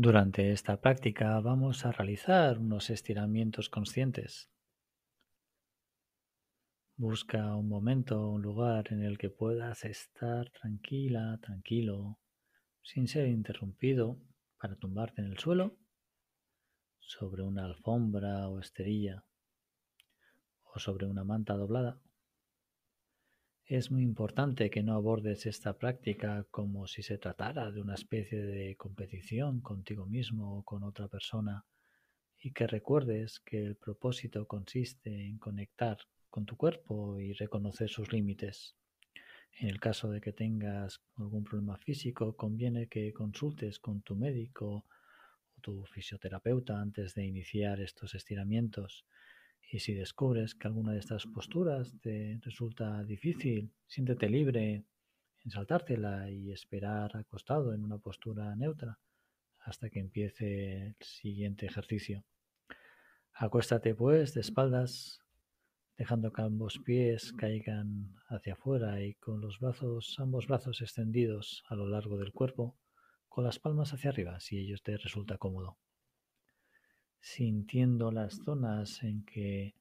Durante esta práctica vamos a realizar unos estiramientos conscientes. Busca un momento, un lugar en el que puedas estar tranquila, tranquilo, sin ser interrumpido, para tumbarte en el suelo, sobre una alfombra o esterilla, o sobre una manta doblada. Es muy importante que no abordes esta práctica como si se tratara de una especie de competición contigo mismo o con otra persona y que recuerdes que el propósito consiste en conectar con tu cuerpo y reconocer sus límites. En el caso de que tengas algún problema físico, conviene que consultes con tu médico tu fisioterapeuta antes de iniciar estos estiramientos y si descubres que alguna de estas posturas te resulta difícil, siéntete libre en saltártela y esperar acostado en una postura neutra hasta que empiece el siguiente ejercicio. Acuéstate pues de espaldas, dejando que ambos pies caigan hacia afuera y con los brazos, ambos brazos extendidos a lo largo del cuerpo, con las palmas hacia arriba si ello te resulta cómodo sintiendo las zonas en que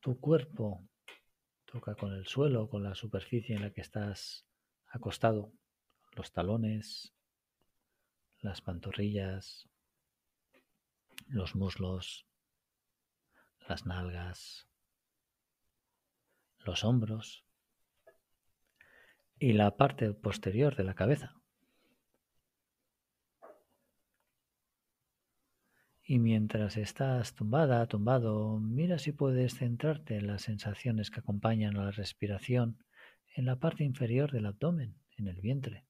tu cuerpo toca con el suelo, con la superficie en la que estás acostado, los talones, las pantorrillas, los muslos, las nalgas, los hombros y la parte posterior de la cabeza. Y mientras estás tumbada, tumbado, mira si puedes centrarte en las sensaciones que acompañan a la respiración en la parte inferior del abdomen, en el vientre.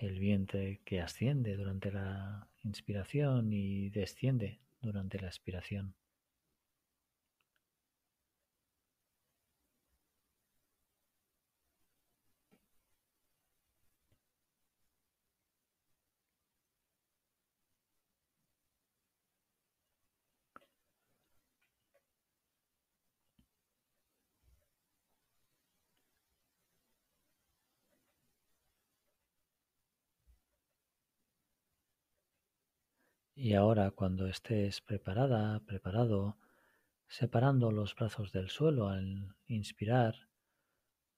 El vientre que asciende durante la inspiración y desciende durante la expiración. Y ahora cuando estés preparada, preparado, separando los brazos del suelo al inspirar,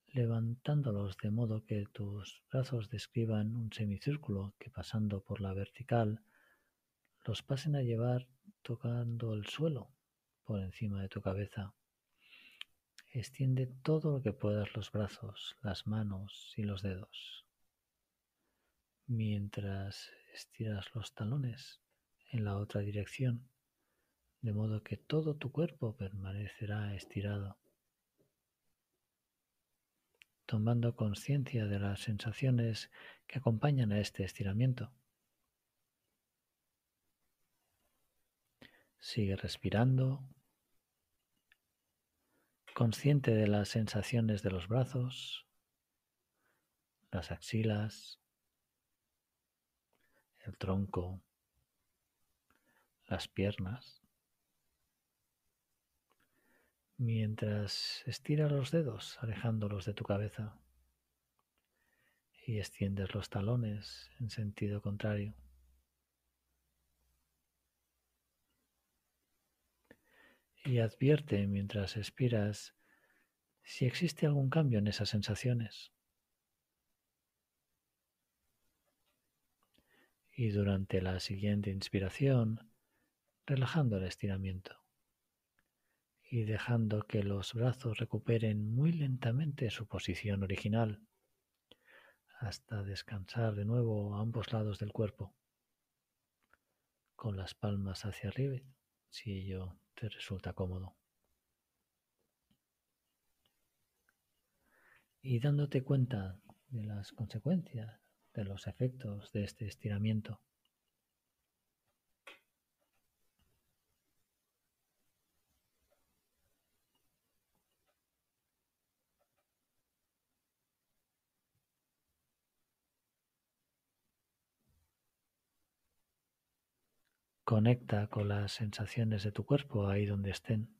levantándolos de modo que tus brazos describan un semicírculo que pasando por la vertical los pasen a llevar tocando el suelo por encima de tu cabeza. Extiende todo lo que puedas los brazos, las manos y los dedos. Mientras estiras los talones, en la otra dirección, de modo que todo tu cuerpo permanecerá estirado, tomando conciencia de las sensaciones que acompañan a este estiramiento. Sigue respirando, consciente de las sensaciones de los brazos, las axilas, el tronco, las piernas, mientras estiras los dedos alejándolos de tu cabeza y extiendes los talones en sentido contrario. Y advierte mientras expiras si existe algún cambio en esas sensaciones. Y durante la siguiente inspiración, relajando el estiramiento y dejando que los brazos recuperen muy lentamente su posición original hasta descansar de nuevo a ambos lados del cuerpo, con las palmas hacia arriba, si ello te resulta cómodo. Y dándote cuenta de las consecuencias, de los efectos de este estiramiento. Conecta con las sensaciones de tu cuerpo ahí donde estén.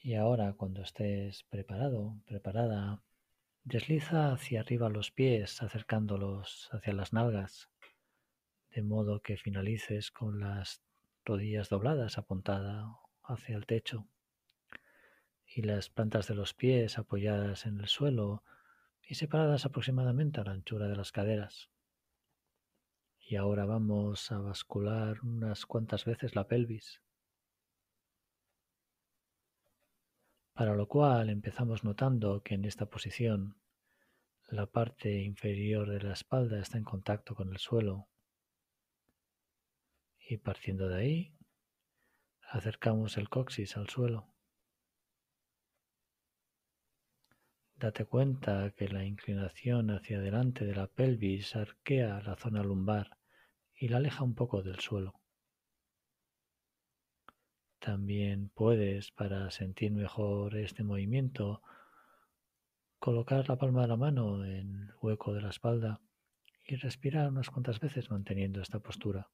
Y ahora cuando estés preparado, preparada, desliza hacia arriba los pies, acercándolos hacia las nalgas, de modo que finalices con las rodillas dobladas apuntadas hacia el techo y las plantas de los pies apoyadas en el suelo y separadas aproximadamente a la anchura de las caderas. Y ahora vamos a bascular unas cuantas veces la pelvis. para lo cual empezamos notando que en esta posición la parte inferior de la espalda está en contacto con el suelo y partiendo de ahí acercamos el coxis al suelo. Date cuenta que la inclinación hacia adelante de la pelvis arquea la zona lumbar y la aleja un poco del suelo. También puedes, para sentir mejor este movimiento, colocar la palma de la mano en el hueco de la espalda y respirar unas cuantas veces manteniendo esta postura.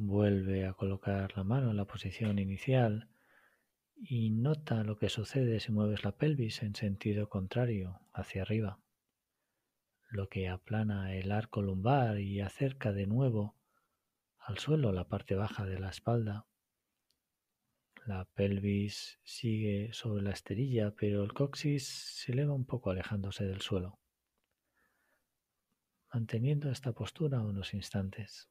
Vuelve a colocar la mano en la posición inicial y nota lo que sucede si mueves la pelvis en sentido contrario, hacia arriba, lo que aplana el arco lumbar y acerca de nuevo al suelo la parte baja de la espalda. La pelvis sigue sobre la esterilla, pero el coxis se eleva un poco alejándose del suelo, manteniendo esta postura unos instantes.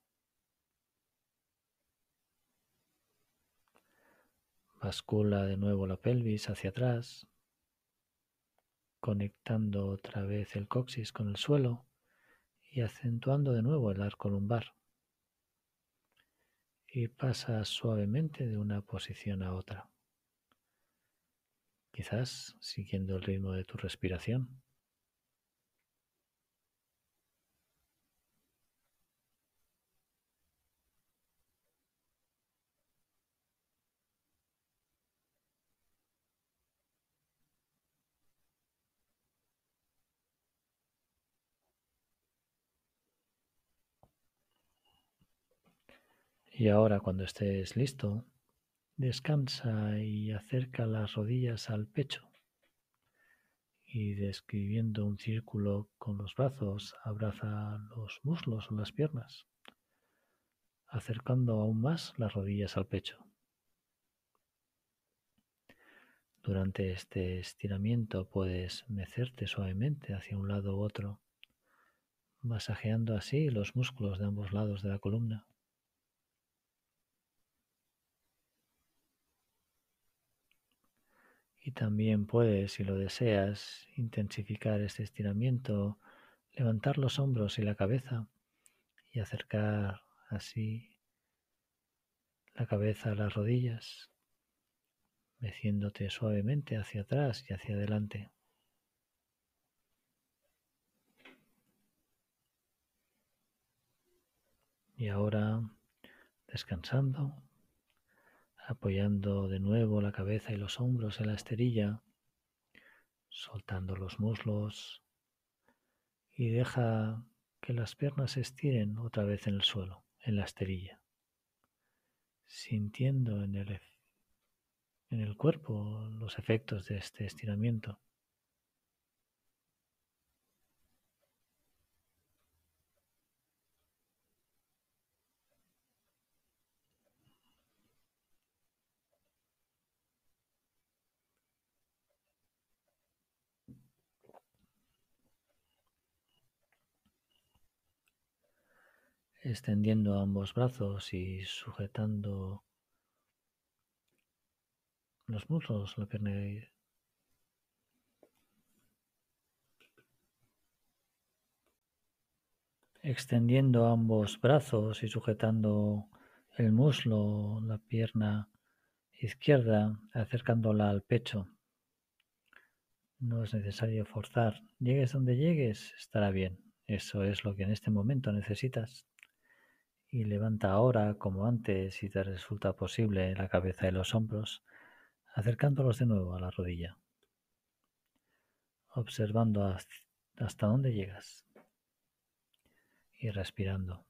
Bascula de nuevo la pelvis hacia atrás, conectando otra vez el coxis con el suelo y acentuando de nuevo el arco lumbar. Y pasa suavemente de una posición a otra, quizás siguiendo el ritmo de tu respiración. Y ahora cuando estés listo, descansa y acerca las rodillas al pecho. Y describiendo un círculo con los brazos, abraza los muslos o las piernas, acercando aún más las rodillas al pecho. Durante este estiramiento puedes mecerte suavemente hacia un lado u otro, masajeando así los músculos de ambos lados de la columna. Y también puedes, si lo deseas, intensificar este estiramiento, levantar los hombros y la cabeza y acercar así la cabeza a las rodillas, meciéndote suavemente hacia atrás y hacia adelante. Y ahora, descansando, apoyando de nuevo la cabeza y los hombros en la esterilla, soltando los muslos y deja que las piernas se estiren otra vez en el suelo, en la esterilla, sintiendo en el, en el cuerpo los efectos de este estiramiento. Extendiendo ambos brazos y sujetando los muslos, la pierna extendiendo ambos brazos y sujetando el muslo, la pierna izquierda, acercándola al pecho. No es necesario forzar. Llegues donde llegues, estará bien. Eso es lo que en este momento necesitas. Y levanta ahora, como antes, si te resulta posible, la cabeza y los hombros, acercándolos de nuevo a la rodilla, observando hasta dónde llegas y respirando.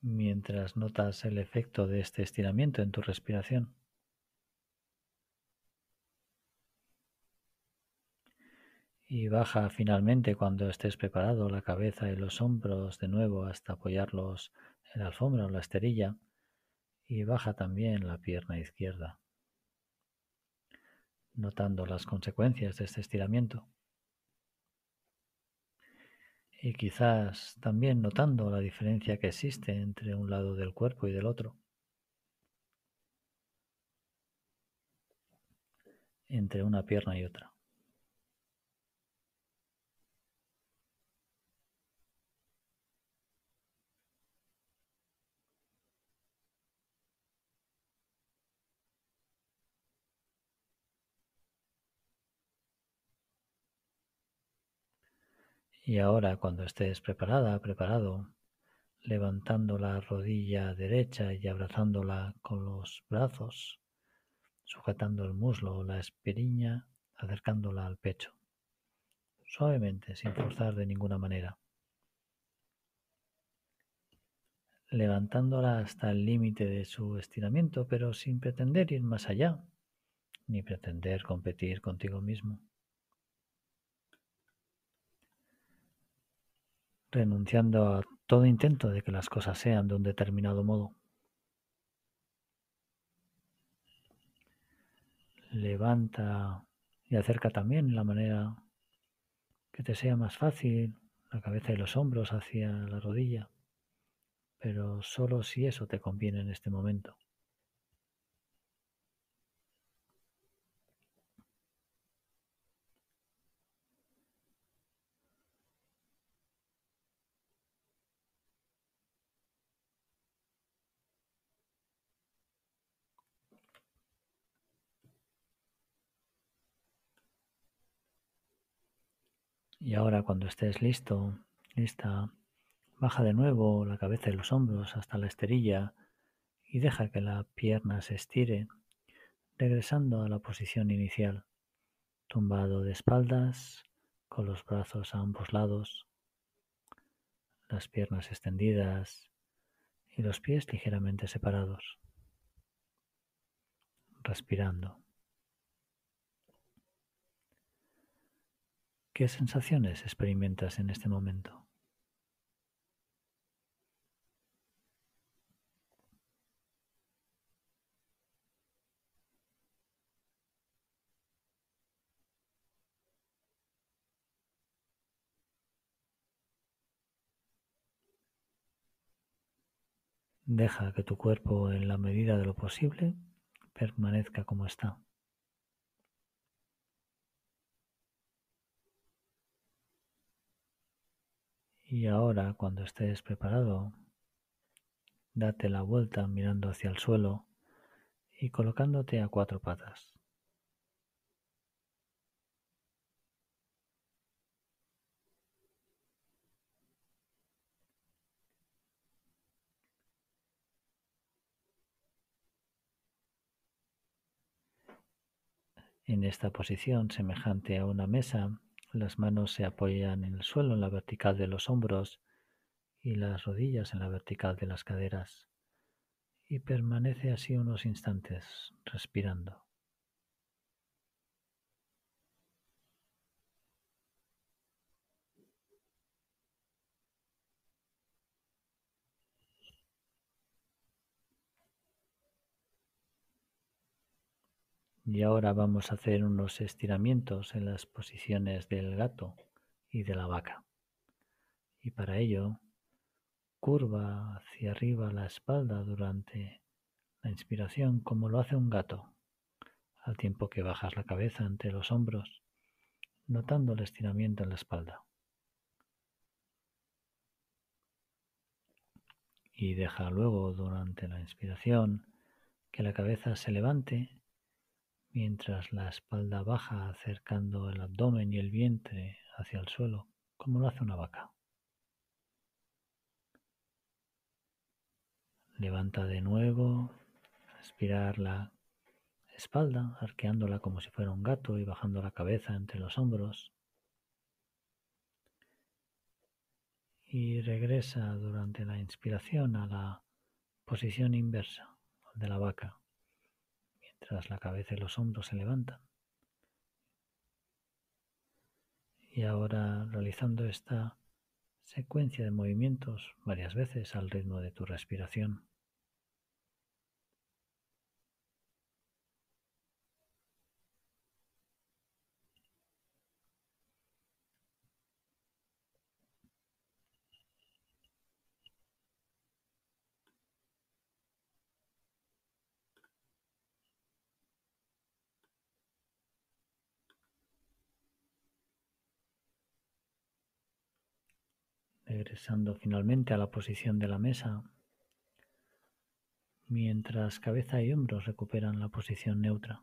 Mientras notas el efecto de este estiramiento en tu respiración. Y baja finalmente cuando estés preparado la cabeza y los hombros de nuevo hasta apoyarlos en la alfombra o la esterilla y baja también la pierna izquierda, notando las consecuencias de este estiramiento y quizás también notando la diferencia que existe entre un lado del cuerpo y del otro. entre una pierna y otra. Y ahora cuando estés preparada, preparado, levantando la rodilla derecha y abrazándola con los brazos, sujetando el muslo o la espiriña, acercándola al pecho, suavemente, sin forzar de ninguna manera. Levantándola hasta el límite de su estiramiento, pero sin pretender ir más allá, ni pretender competir contigo mismo. Renunciando a todo intento de que las cosas sean de un determinado modo. Levanta y acerca también la manera que te sea más fácil la cabeza y los hombros hacia la rodilla, pero solo si eso te conviene en este momento. Y ahora cuando estés listo, lista, baja de nuevo la cabeza y los hombros hasta la esterilla y deja que la pierna se estire, regresando a la posición inicial, tumbado de espaldas, con los brazos a ambos lados, las piernas extendidas y los pies ligeramente separados, respirando. ¿Qué sensaciones experimentas en este momento? Deja que tu cuerpo, en la medida de lo posible, permanezca como está. Y ahora, cuando estés preparado, date la vuelta mirando hacia el suelo y colocándote a cuatro patas. En esta posición semejante a una mesa, las manos se apoyan en el suelo en la vertical de los hombros y las rodillas en la vertical de las caderas. Y permanece así unos instantes respirando. Y ahora vamos a hacer unos estiramientos en las posiciones del gato y de la vaca. Y para ello, curva hacia arriba la espalda durante la inspiración como lo hace un gato, al tiempo que bajas la cabeza entre los hombros, notando el estiramiento en la espalda. Y deja luego durante la inspiración que la cabeza se levante mientras la espalda baja acercando el abdomen y el vientre hacia el suelo, como lo hace una vaca. Levanta de nuevo, aspirar la espalda, arqueándola como si fuera un gato y bajando la cabeza entre los hombros. Y regresa durante la inspiración a la posición inversa de la vaca, mientras la cabeza y los hombros se levantan. Y ahora realizando esta secuencia de movimientos varias veces al ritmo de tu respiración. Regresando finalmente a la posición de la mesa, mientras cabeza y hombros recuperan la posición neutra.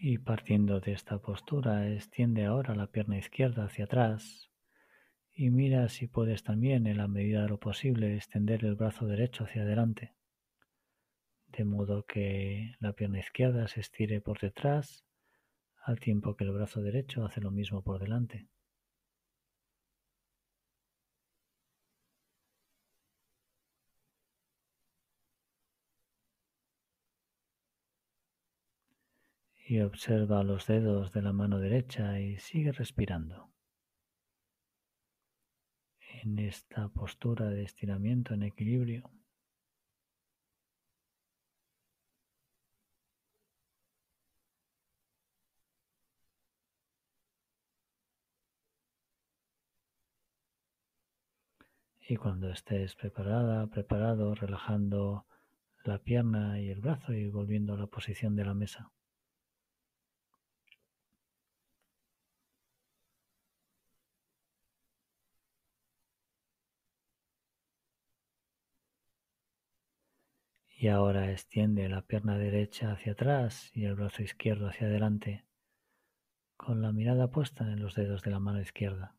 Y partiendo de esta postura, extiende ahora la pierna izquierda hacia atrás, y mira si puedes también, en la medida de lo posible, extender el brazo derecho hacia adelante, de modo que la pierna izquierda se estire por detrás, al tiempo que el brazo derecho hace lo mismo por delante. Y observa los dedos de la mano derecha y sigue respirando en esta postura de estiramiento en equilibrio. Y cuando estés preparada, preparado, relajando la pierna y el brazo y volviendo a la posición de la mesa. Y ahora extiende la pierna derecha hacia atrás y el brazo izquierdo hacia adelante, con la mirada puesta en los dedos de la mano izquierda.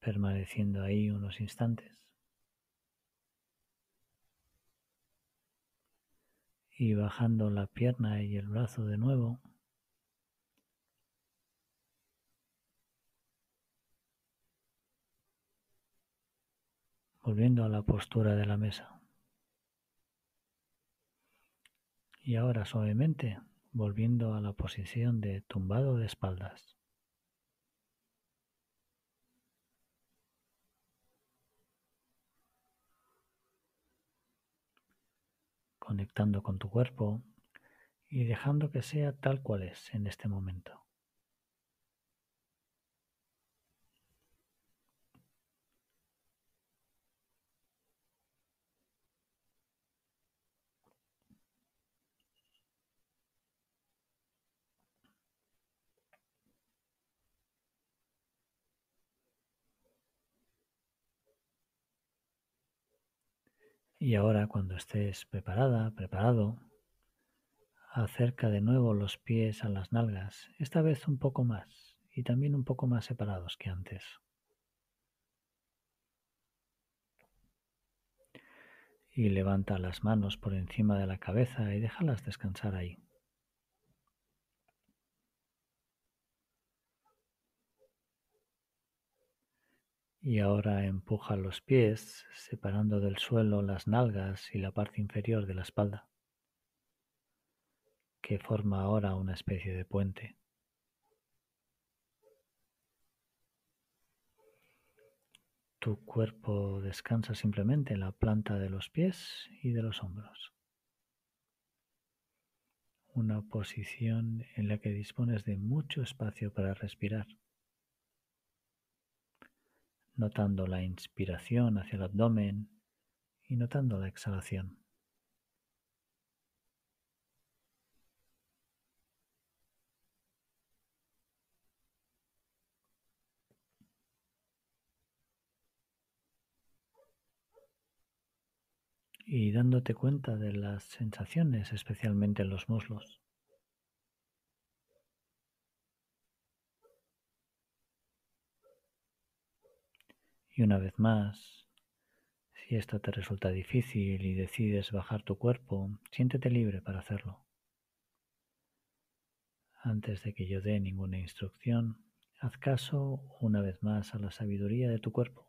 permaneciendo ahí unos instantes. Y bajando la pierna y el brazo de nuevo. Volviendo a la postura de la mesa. Y ahora suavemente volviendo a la posición de tumbado de espaldas. Conectando con tu cuerpo y dejando que sea tal cual es en este momento. Y ahora cuando estés preparada, preparado, acerca de nuevo los pies a las nalgas, esta vez un poco más y también un poco más separados que antes. Y levanta las manos por encima de la cabeza y déjalas descansar ahí. Y ahora empuja los pies, separando del suelo las nalgas y la parte inferior de la espalda, que forma ahora una especie de puente. Tu cuerpo descansa simplemente en la planta de los pies y de los hombros. una posición en la que dispones de mucho espacio para respirar, notando la inspiración hacia el abdomen y notando la exhalación. y dándote cuenta de las sensaciones, especialmente en los muslos. Y una vez más, si esto te resulta difícil y decides bajar tu cuerpo, siéntete libre para hacerlo. Antes de que yo dé ninguna instrucción, haz caso una vez más a la sabiduría de tu cuerpo.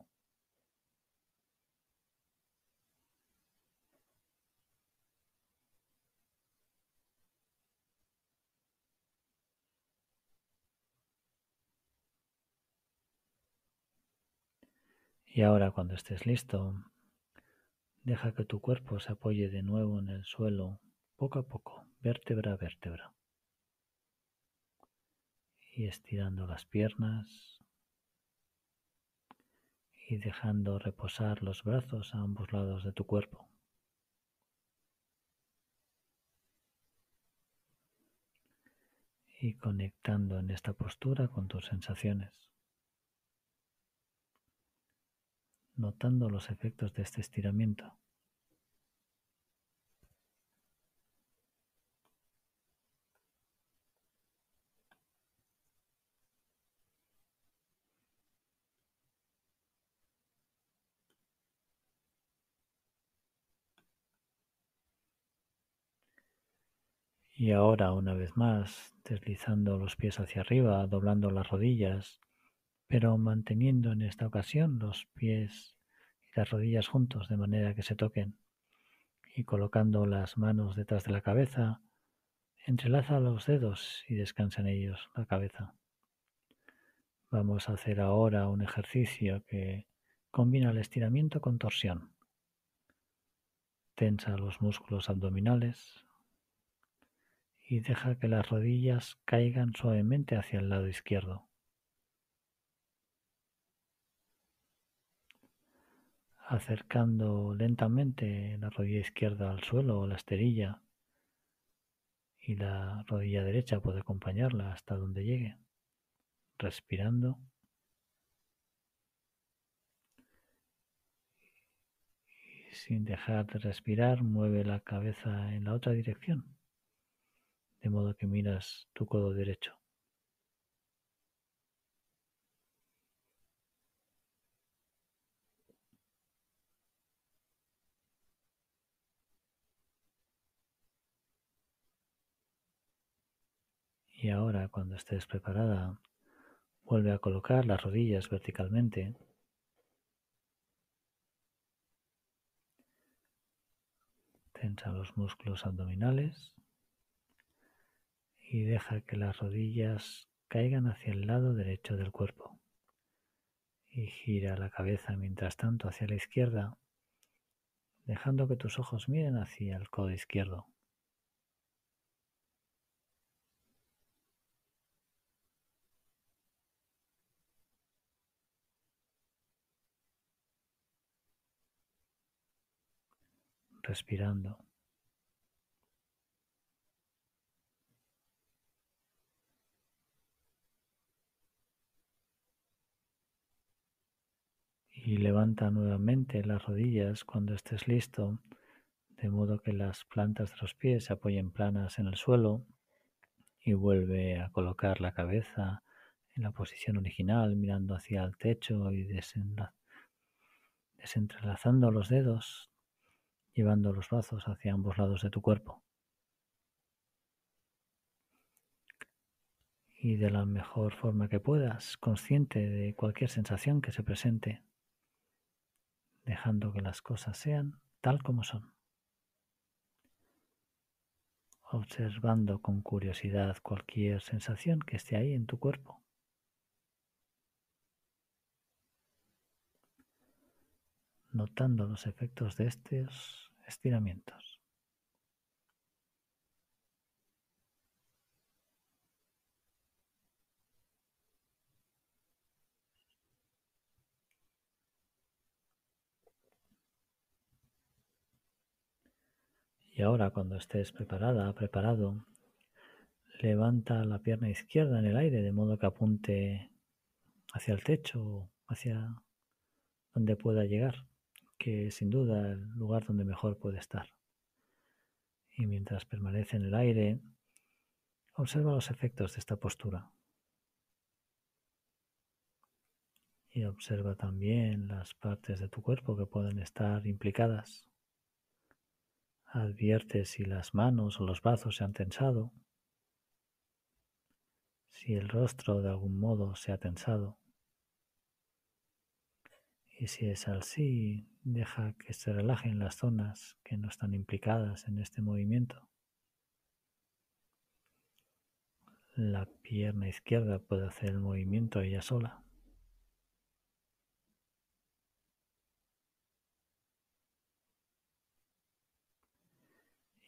Y ahora cuando estés listo, deja que tu cuerpo se apoye de nuevo en el suelo, poco a poco, vértebra a vértebra. Y estirando las piernas y dejando reposar los brazos a ambos lados de tu cuerpo. Y conectando en esta postura con tus sensaciones. Notando los efectos de este estiramiento. Y ahora una vez más, deslizando los pies hacia arriba, doblando las rodillas, pero manteniendo en esta ocasión los pies y las rodillas juntos de manera que se toquen y colocando las manos detrás de la cabeza, entrelaza los dedos y descansa en ellos la cabeza. Vamos a hacer ahora un ejercicio que combina el estiramiento con torsión. Tensa los músculos abdominales y deja que las rodillas caigan suavemente hacia el lado izquierdo. Acercando lentamente la rodilla izquierda al suelo o la esterilla y la rodilla derecha puede acompañarla hasta donde llegue, respirando. Y sin dejar de respirar, mueve la cabeza en la otra dirección, de modo que miras tu codo derecho. Y ahora, cuando estés preparada, vuelve a colocar las rodillas verticalmente. Tensa los músculos abdominales y deja que las rodillas caigan hacia el lado derecho del cuerpo. Y gira la cabeza mientras tanto hacia la izquierda, dejando que tus ojos miren hacia el codo izquierdo. Respirando. Y levanta nuevamente las rodillas cuando estés listo, de modo que las plantas de los pies se apoyen planas en el suelo y vuelve a colocar la cabeza en la posición original, mirando hacia el techo y desentrelazando los dedos llevando los brazos hacia ambos lados de tu cuerpo. Y de la mejor forma que puedas, consciente de cualquier sensación que se presente, dejando que las cosas sean tal como son. Observando con curiosidad cualquier sensación que esté ahí en tu cuerpo. notando los efectos de estos estiramientos Y ahora cuando estés preparada, preparado, levanta la pierna izquierda en el aire de modo que apunte hacia el techo, hacia donde pueda llegar que sin duda el lugar donde mejor puede estar. Y mientras permanece en el aire, observa los efectos de esta postura. Y observa también las partes de tu cuerpo que pueden estar implicadas. Advierte si las manos o los brazos se han tensado, si el rostro de algún modo se ha tensado. Y si es así, deja que se relajen las zonas que no están implicadas en este movimiento. La pierna izquierda puede hacer el movimiento ella sola.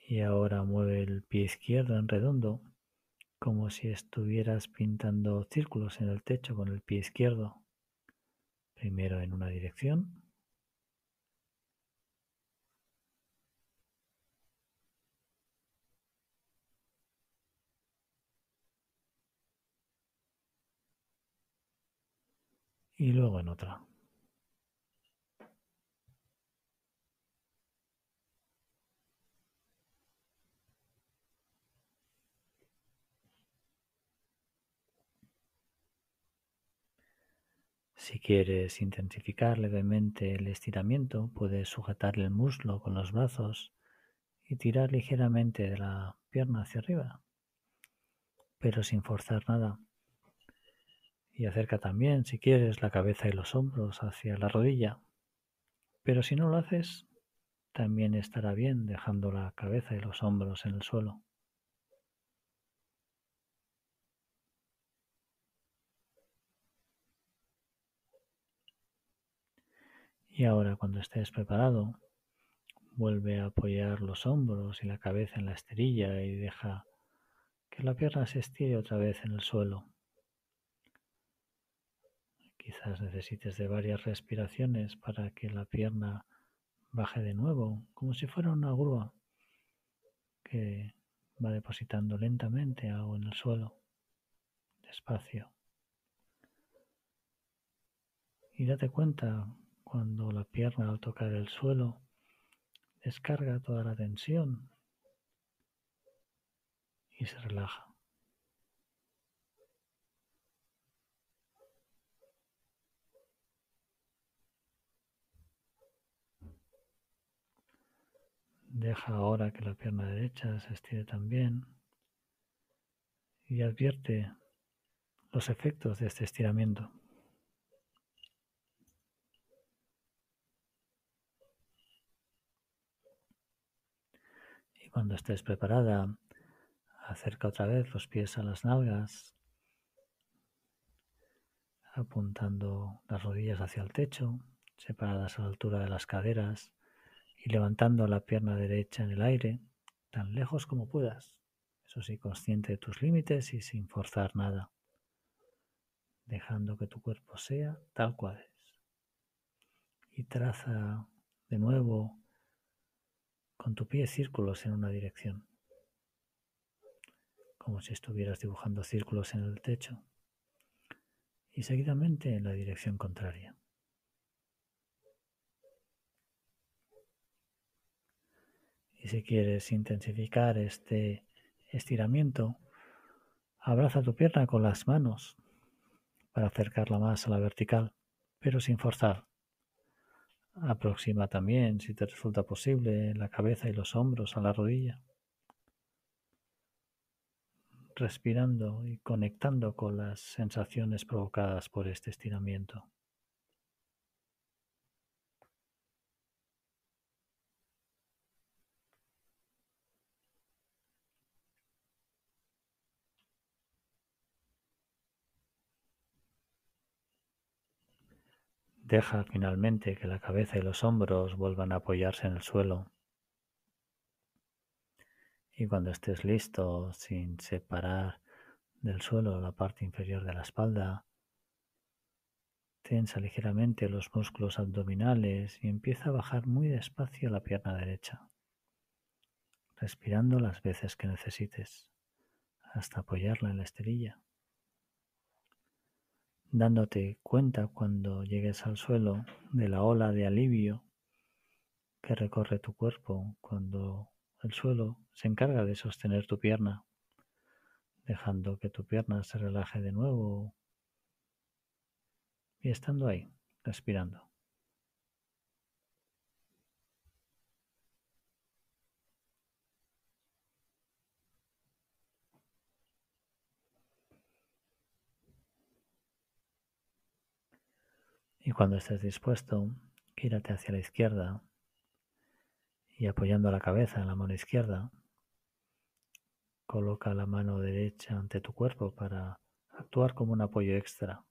Y ahora mueve el pie izquierdo en redondo, como si estuvieras pintando círculos en el techo con el pie izquierdo. Primero en una dirección. Y luego en otra. Si quieres intensificar levemente el estiramiento, puedes sujetar el muslo con los brazos y tirar ligeramente de la pierna hacia arriba, pero sin forzar nada. Y acerca también, si quieres, la cabeza y los hombros hacia la rodilla. Pero si no lo haces, también estará bien dejando la cabeza y los hombros en el suelo. Y ahora cuando estés preparado, vuelve a apoyar los hombros y la cabeza en la esterilla y deja que la pierna se estire otra vez en el suelo. Quizás necesites de varias respiraciones para que la pierna baje de nuevo, como si fuera una grúa que va depositando lentamente algo en el suelo, despacio. Y date cuenta cuando la pierna al tocar el suelo descarga toda la tensión y se relaja. Deja ahora que la pierna derecha se estire también y advierte los efectos de este estiramiento. Cuando estés preparada, acerca otra vez los pies a las nalgas, apuntando las rodillas hacia el techo, separadas a la altura de las caderas y levantando la pierna derecha en el aire, tan lejos como puedas. Eso sí, consciente de tus límites y sin forzar nada, dejando que tu cuerpo sea tal cual es. Y traza de nuevo con tu pie círculos en una dirección, como si estuvieras dibujando círculos en el techo, y seguidamente en la dirección contraria. Y si quieres intensificar este estiramiento, abraza tu pierna con las manos para acercarla más a la vertical, pero sin forzar. Aproxima también, si te resulta posible, la cabeza y los hombros a la rodilla. Respirando y conectando con las sensaciones provocadas por este estiramiento. Deja finalmente que la cabeza y los hombros vuelvan a apoyarse en el suelo. Y cuando estés listo, sin separar del suelo la parte inferior de la espalda, tensa ligeramente los músculos abdominales y empieza a bajar muy despacio la pierna derecha. respirando las veces que necesites hasta apoyarla en la esterilla, dándote cuenta cuando llegues al suelo de la ola de alivio que recorre tu cuerpo cuando el suelo se encarga de sostener tu pierna, dejando que tu pierna se relaje de nuevo y estando ahí, respirando. Y cuando estés dispuesto, gírate hacia la izquierda y apoyando la cabeza en la mano izquierda, coloca la mano derecha ante tu cuerpo para actuar como un apoyo extra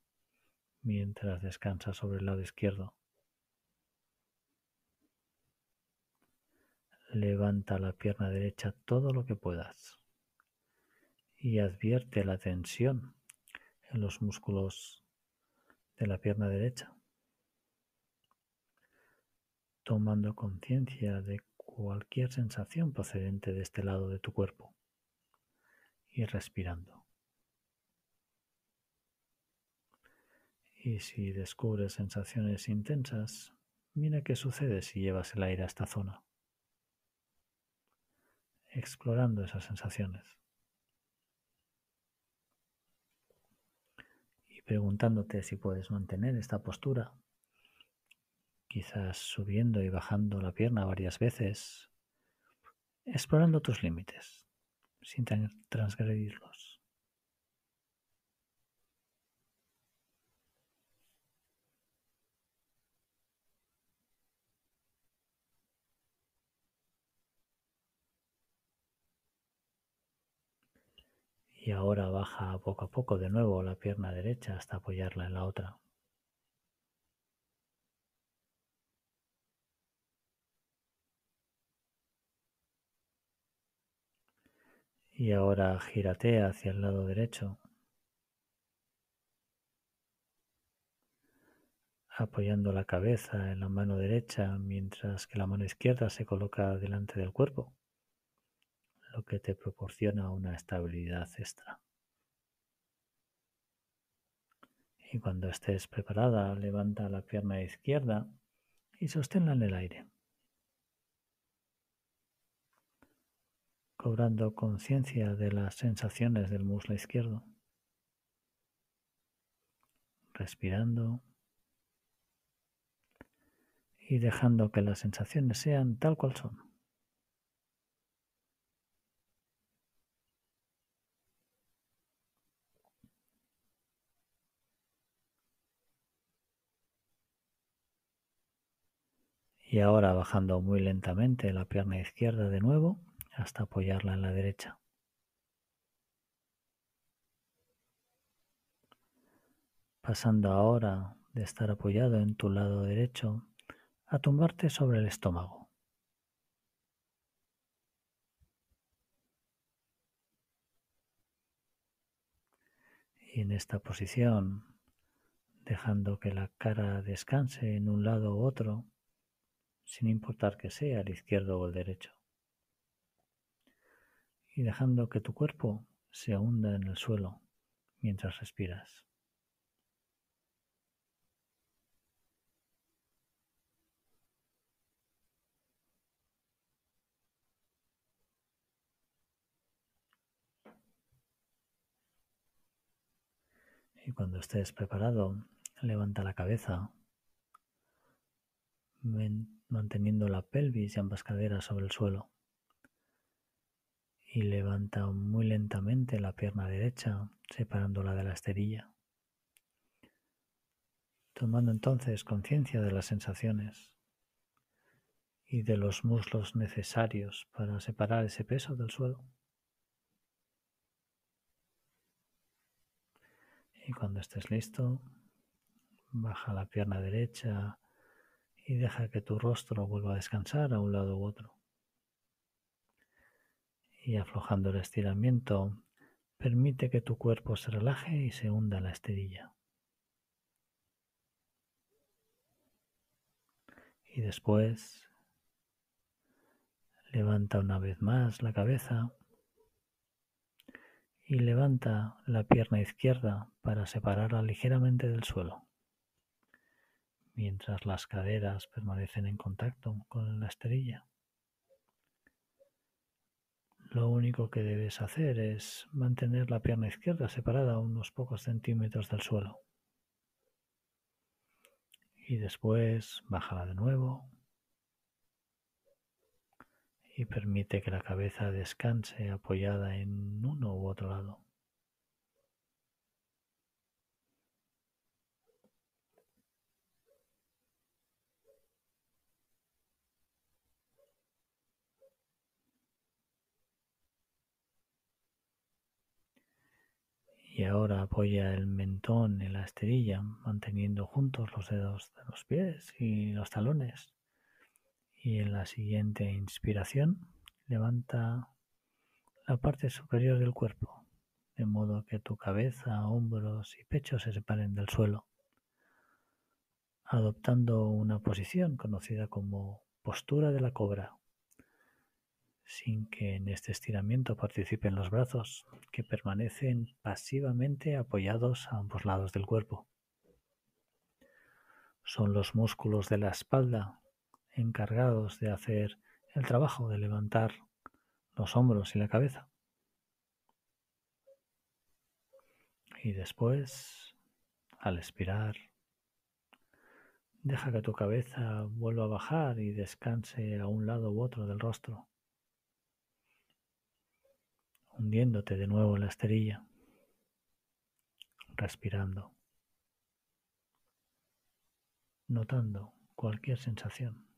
mientras descansas sobre el lado izquierdo. Levanta la pierna derecha todo lo que puedas y advierte la tensión en los músculos de la pierna derecha tomando conciencia de cualquier sensación procedente de este lado de tu cuerpo y respirando. Y si descubres sensaciones intensas, mira qué sucede si llevas el aire a esta zona, explorando esas sensaciones. Y preguntándote si puedes mantener esta postura quizás subiendo y bajando la pierna varias veces, explorando tus límites sin transgredirlos. Y ahora baja poco a poco de nuevo la pierna derecha hasta apoyarla en la otra. Y ahora gírate hacia el lado derecho, apoyando la cabeza en la mano derecha mientras que la mano izquierda se coloca delante del cuerpo, lo que te proporciona una estabilidad extra. Y cuando estés preparada, levanta la pierna izquierda y sosténla en el aire. Cobrando conciencia de las sensaciones del muslo izquierdo, respirando. Y dejando que las sensaciones sean tal cual son. Y ahora bajando muy lentamente la pierna izquierda de nuevo hasta apoyarla en la derecha. Pasando ahora de estar apoyado en tu lado derecho a tumbarte sobre el estómago. Y en esta posición, dejando que la cara descanse en un lado u otro, sin importar que sea el izquierdo o el derecho y dejando que tu cuerpo se hunda en el suelo mientras respiras. Y cuando estés preparado, levanta la cabeza, manteniendo la pelvis y ambas caderas sobre el suelo y levanta muy lentamente la pierna derecha, separándola de la esterilla, tomando entonces conciencia de las sensaciones y de los muslos necesarios para separar ese peso del suelo. Y cuando estés listo, baja la pierna derecha y deja que tu rostro vuelva a descansar a un lado u otro y aflojando el estiramiento, permite que tu cuerpo se relaje y se hunda la esterilla. Y después Levanta una vez más la cabeza y levanta la pierna izquierda para separarla ligeramente del suelo, mientras las caderas permanecen en contacto con la esterilla. Lo único que debes hacer es mantener la pierna izquierda separada unos pocos centímetros del suelo. Y después bájala de nuevo y permite que la cabeza descanse apoyada en uno u otro lado. Y ahora apoya el mentón en la esterilla, manteniendo juntos los dedos de los pies y los talones. Y en la siguiente inspiración levanta la parte superior del cuerpo, de modo que tu cabeza, hombros y pecho se separen del suelo, adoptando una posición conocida como postura de la cobra, sin que en este estiramiento participen los brazos, que permanecen pasivamente apoyados a ambos lados del cuerpo. Son los músculos de la espalda encargados de hacer el trabajo de levantar los hombros y la cabeza. Y después, al expirar, deja que tu cabeza vuelva a bajar y descanse a un lado u otro del rostro, hundiéndote de nuevo en la esterilla, respirando, notando cualquier sensación.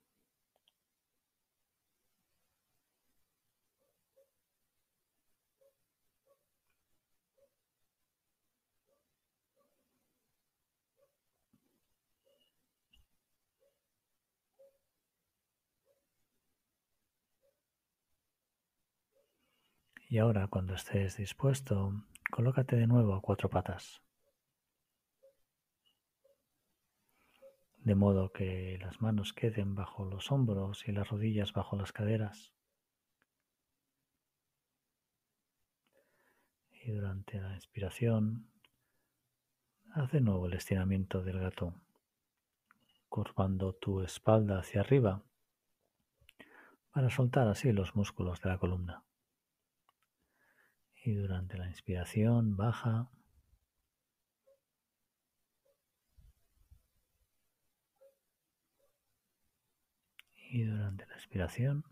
Y ahora, cuando estés dispuesto, colócate de nuevo a cuatro patas. De modo que las manos queden bajo los hombros y las rodillas bajo las caderas. Y durante la inspiración, haz de nuevo el estiramiento del gato, curvando tu espalda hacia arriba para soltar así los músculos de la columna y durante la inspiración baja. Y durante la expiración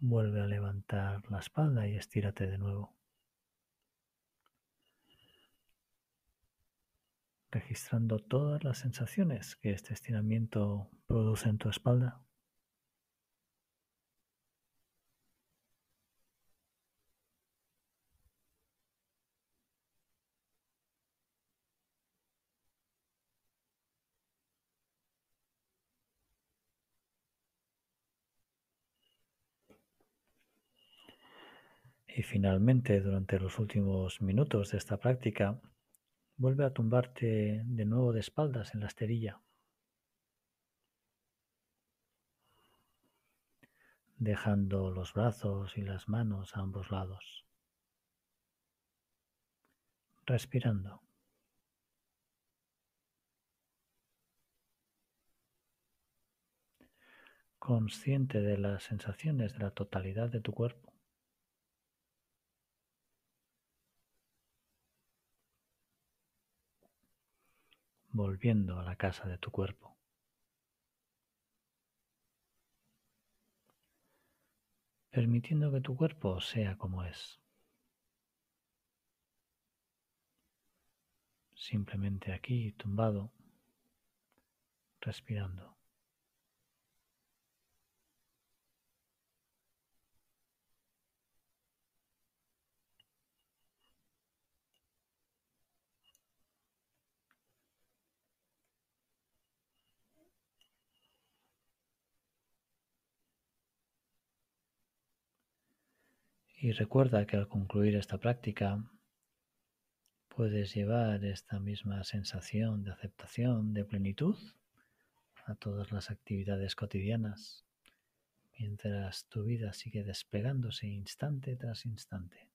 vuelve a levantar la espalda y estírate de nuevo. Registrando todas las sensaciones que este estiramiento produce en tu espalda. Y finalmente, durante los últimos minutos de esta práctica, vuelve a tumbarte de nuevo de espaldas en la esterilla. dejando los brazos y las manos a ambos lados. Respirando. Consciente de las sensaciones de la totalidad de tu cuerpo. Volviendo a la casa de tu cuerpo. Permitiendo que tu cuerpo sea como es. Simplemente aquí, tumbado, respirando. Y recuerda que al concluir esta práctica puedes llevar esta misma sensación de aceptación, de plenitud a todas las actividades cotidianas mientras tu vida sigue despegándose instante tras instante.